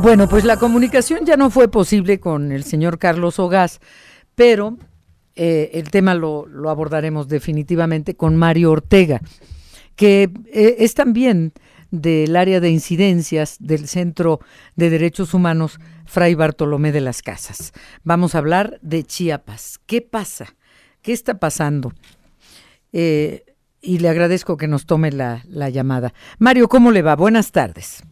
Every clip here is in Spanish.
Bueno, pues la comunicación ya no fue posible con el señor Carlos Ogaz, pero eh, el tema lo, abordaremos definitivamente con Mario Ortega, que eh, es también del área de incidencias del Centro de Derechos Humanos Fray Bartolomé de las Casas. Vamos a hablar de Chiapas. ¿Qué pasa? ¿Qué está pasando? Eh, y le agradezco que nos tome la, la llamada. Mario, ¿cómo le va? Buenas tardes.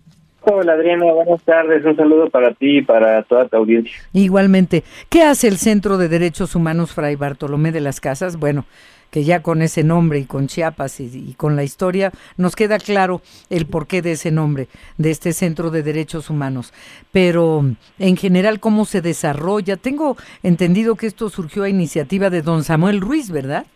Hola Adriana, buenas tardes. Un saludo para ti y para toda tu audiencia. Igualmente. ¿Qué hace el Centro de Derechos Humanos Fray Bartolomé de las Casas? Bueno, que ya con ese nombre y con Chiapas y, con la historia nos queda claro el porqué de ese nombre, de este Centro de Derechos Humanos. Pero en general, ¿cómo se desarrolla? Tengo entendido que esto surgió a iniciativa de don Samuel Ruiz, ¿verdad?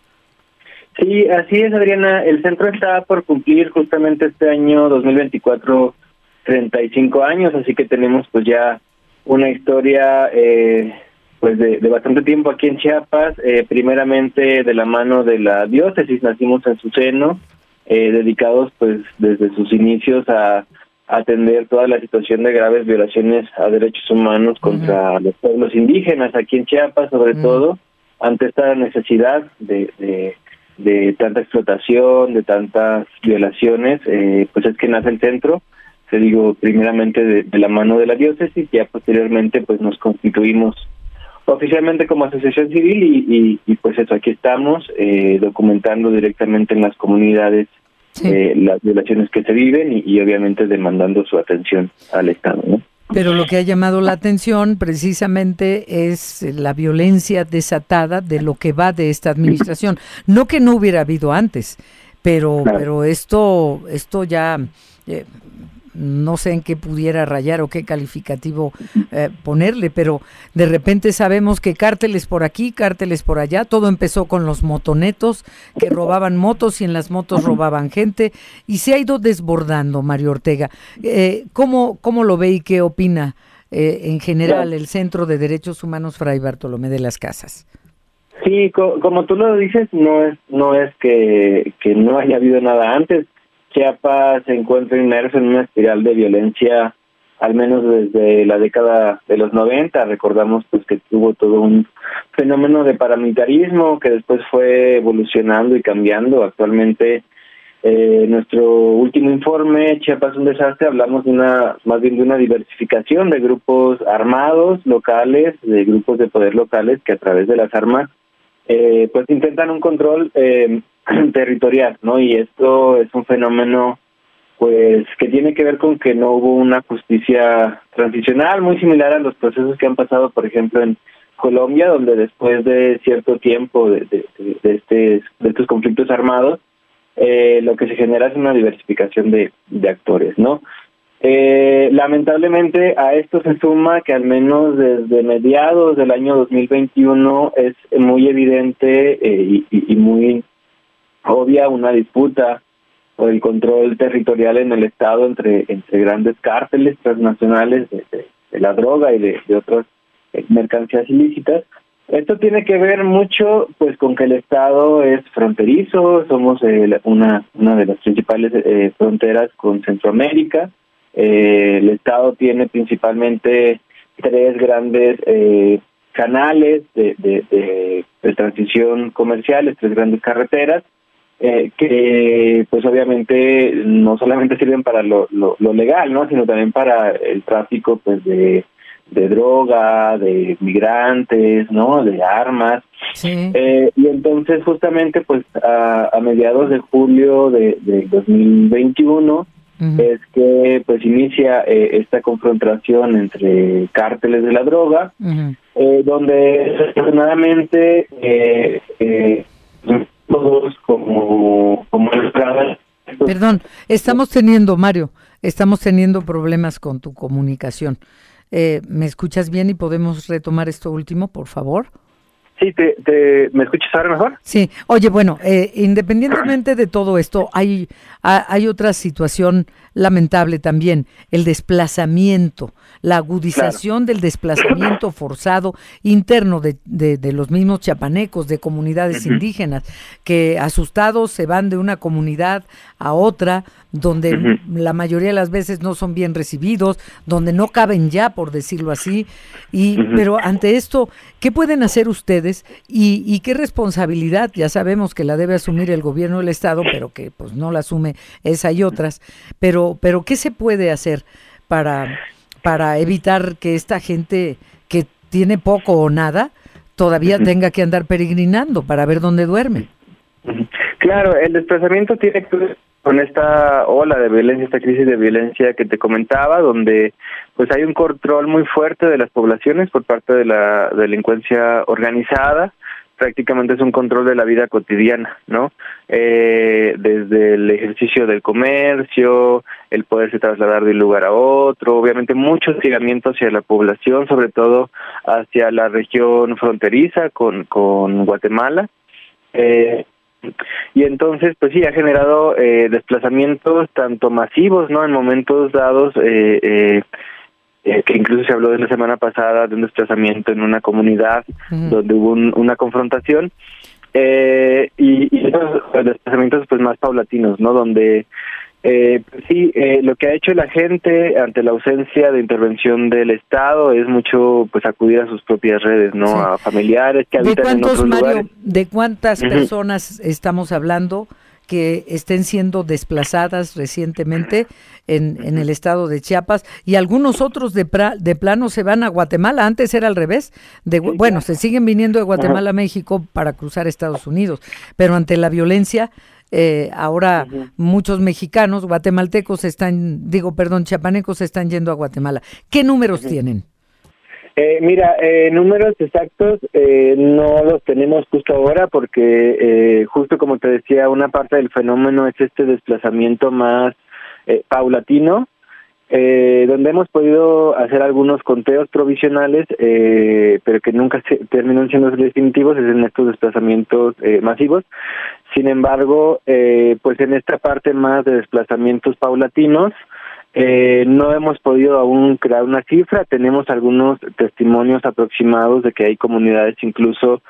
Sí, así es, Adriana. El centro está por cumplir justamente este año 2024 35 años, así que tenemos pues ya una historia eh, pues de, bastante tiempo aquí en Chiapas, eh, primeramente de la mano de la diócesis, nacimos en su seno, eh, dedicados pues desde sus inicios a, atender toda la situación de graves violaciones a derechos humanos contra los pueblos indígenas aquí en Chiapas, sobre todo ante esta necesidad de, de, de, tanta explotación, de tantas violaciones, pues es que nace el centro te digo, primeramente de, la mano de la diócesis, ya posteriormente pues nos constituimos oficialmente como asociación civil y, pues eso, aquí estamos eh, documentando directamente en las comunidades eh, las violaciones que se viven y, obviamente demandando su atención al Estado. ¿no? Pero lo que ha llamado la atención precisamente es la violencia desatada de lo que va de esta administración. No que no hubiera habido antes, pero, pero esto, esto ya eh, no sé en qué pudiera rayar o qué calificativo eh, ponerle, pero de repente sabemos que cárteles por aquí, cárteles por allá, todo empezó con los motonetos que robaban motos y en las motos robaban gente y se ha ido desbordando, Mario Ortega. Eh, ¿cómo, ¿Cómo lo ve y qué opina eh, en general el Centro de Derechos Humanos Fray Bartolomé de las Casas? Sí, como tú lo dices, no es no es que, que no haya habido nada antes Chiapas se encuentra inmerso en una espiral de violencia al menos desde la década de los 90. Recordamos pues que tuvo todo un fenómeno de paramilitarismo que después fue evolucionando y cambiando. Actualmente, eh, nuestro último informe, Chiapas un desastre, hablamos de una, más bien de una diversificación de grupos armados locales, de grupos de poder locales que a través de las armas, eh, pues intentan un control eh, territorial, ¿no? Y esto es un fenómeno pues que tiene que ver con que no hubo una justicia transicional muy similar a los procesos que han pasado, por ejemplo, en Colombia, donde después de cierto tiempo de, de, de, este, de estos conflictos armados, eh, lo que se genera es una diversificación de, de actores, ¿no? Eh, lamentablemente a esto se suma que al menos desde mediados del año 2021 es muy evidente eh, y, muy obvia una disputa por el control territorial en el Estado entre, entre grandes cárteles transnacionales de, la droga y de, otras eh, mercancías ilícitas. Esto tiene que ver mucho pues con que el Estado es fronterizo, somos eh, una, una de las principales eh, fronteras con Centroamérica, el Estado tiene principalmente tres grandes canales de, de, de transición comerciales, tres grandes carreteras, eh, que pues obviamente no solamente sirven para lo, lo, legal, ¿no? sino también para el tráfico pues de, de droga, de migrantes, ¿no? De armas. Eh, y entonces justamente pues a, mediados de julio de, de 2021 es que pues inicia eh, esta confrontación entre cárteles de la droga, eh, donde desafortunadamente eh, todos como, como Perdón, estamos teniendo, Mario, estamos teniendo problemas con tu comunicación. Eh, ¿Me escuchas bien y podemos retomar esto último, por favor? Sí, te, ¿me escuchas ahora mejor? Sí, oye, bueno, eh, independientemente de todo esto, hay, hay otra situación lamentable también el desplazamiento, la agudización del desplazamiento forzado interno de, de, los mismos chapanecos, de comunidades indígenas, que asustados se van de una comunidad a otra, donde la mayoría de las veces no son bien recibidos, donde no caben ya, por decirlo así. Y, Pero ante esto, ¿qué pueden hacer ustedes y, y, qué responsabilidad? Ya sabemos que la debe asumir el gobierno del Estado, pero que pues no la asume esa y otras. Pero, pero ¿qué se puede hacer para para evitar que esta gente que tiene poco o nada todavía tenga que andar peregrinando para ver dónde duerme. Claro, el desplazamiento tiene que con esta ola de violencia, esta crisis de violencia que te comentaba, donde pues hay un control muy fuerte de las poblaciones por parte de la delincuencia organizada, prácticamente es un control de la vida cotidiana, ¿no? Eh, desde el ejercicio del comercio, el poderse trasladar de un lugar a otro, obviamente mucho hostigamiento hacia la población, sobre todo hacia la región fronteriza con, con Guatemala. Eh, y entonces, pues sí, ha generado eh, desplazamientos tanto masivos, ¿no? En momentos dados, eh, eh, eh, que incluso se habló de la semana pasada de un desplazamiento en una comunidad donde hubo una confrontación eh, y, desplazamientos pues más paulatinos, ¿no? Donde eh, pues sí, eh, lo que ha hecho la gente ante la ausencia de intervención del Estado es mucho, pues, acudir a sus propias redes, ¿no? A familiares que habitan en otros lugares. ¿De cuántas personas estamos hablando? que estén siendo desplazadas recientemente en, en el estado de Chiapas y algunos otros de, de plano se van a Guatemala. Antes era al revés. De, bueno, se siguen viniendo de Guatemala a México para cruzar Estados Unidos, pero ante la violencia eh, ahora muchos mexicanos, guatemaltecos están, digo, perdón, chapanecos están yendo a Guatemala. ¿Qué números tienen? Eh, mira, eh, números exactos eh, no los tenemos justo ahora porque eh, justo como te decía, una parte del fenómeno es este desplazamiento más eh, paulatino, eh, donde hemos podido hacer algunos conteos provisionales, eh, pero que nunca se, terminan siendo definitivos, es en estos desplazamientos eh, masivos. Sin embargo, eh, pues en esta parte más de desplazamientos paulatinos, eh, no hemos podido aún crear una cifra, tenemos algunos testimonios aproximados de que hay comunidades incluso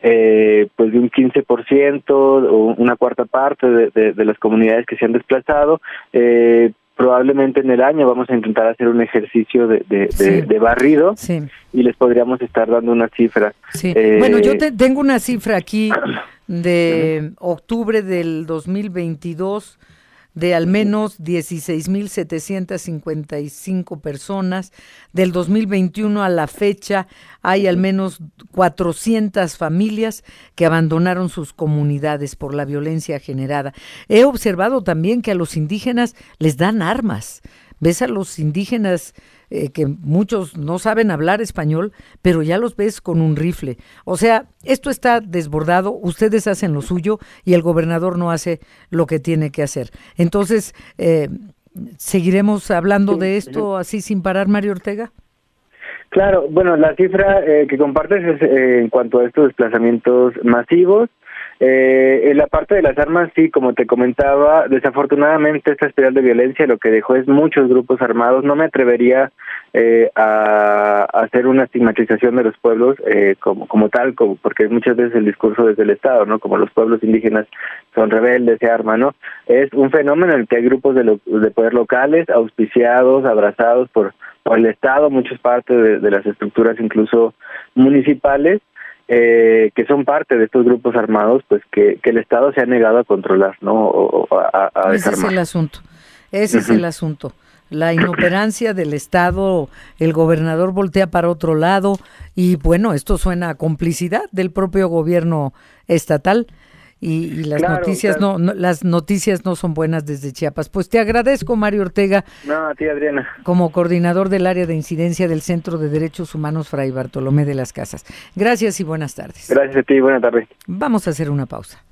eh, pues de un 15% o una cuarta parte de, de, de, las comunidades que se han desplazado. Eh, probablemente en el año vamos a intentar hacer un ejercicio de, de, sí. de barrido sí. y les podríamos estar dando una cifra. Sí. Eh, bueno, yo te, tengo una cifra aquí de octubre del 2022 de al menos 16.755 personas. Del 2021 a la fecha hay al menos 400 familias que abandonaron sus comunidades por la violencia generada. He observado también que a los indígenas les dan armas. Ves a los indígenas eh, que muchos no saben hablar español, pero ya los ves con un rifle. O sea, esto está desbordado, ustedes hacen lo suyo y el gobernador no hace lo que tiene que hacer. Entonces, eh, ¿seguiremos hablando de esto así sin parar, Mario Ortega? Claro, bueno, la cifra eh, que compartes es eh, en cuanto a estos desplazamientos masivos. Eh, en la parte de las armas, sí, como te comentaba, desafortunadamente esta espiral de violencia lo que dejó es muchos grupos armados. No me atrevería eh, a, hacer una estigmatización de los pueblos eh, como, como tal, como, porque muchas veces el discurso desde el Estado, ¿no? Como los pueblos indígenas son rebeldes, se arman, ¿no? Es un fenómeno en el que hay grupos de, lo, de poder locales, auspiciados, abrazados por, por el Estado, muchas partes de, de las estructuras incluso municipales, eh, que son parte de estos grupos armados, pues que, que el Estado se ha negado a controlar, ¿no? O, a, a Ese es el asunto. Ese uh -huh. es el asunto. La inoperancia del Estado, el gobernador voltea para otro lado y bueno, esto suena a complicidad del propio gobierno estatal y, y las claro, noticias claro. No, no, las noticias no son buenas desde Chiapas. Pues te agradezco Mario Ortega. No, a ti Adriana. Como coordinador del área de incidencia del Centro de Derechos Humanos Fray Bartolomé de las Casas. Gracias y buenas tardes. Gracias a ti, buenas tardes. Vamos a hacer una pausa.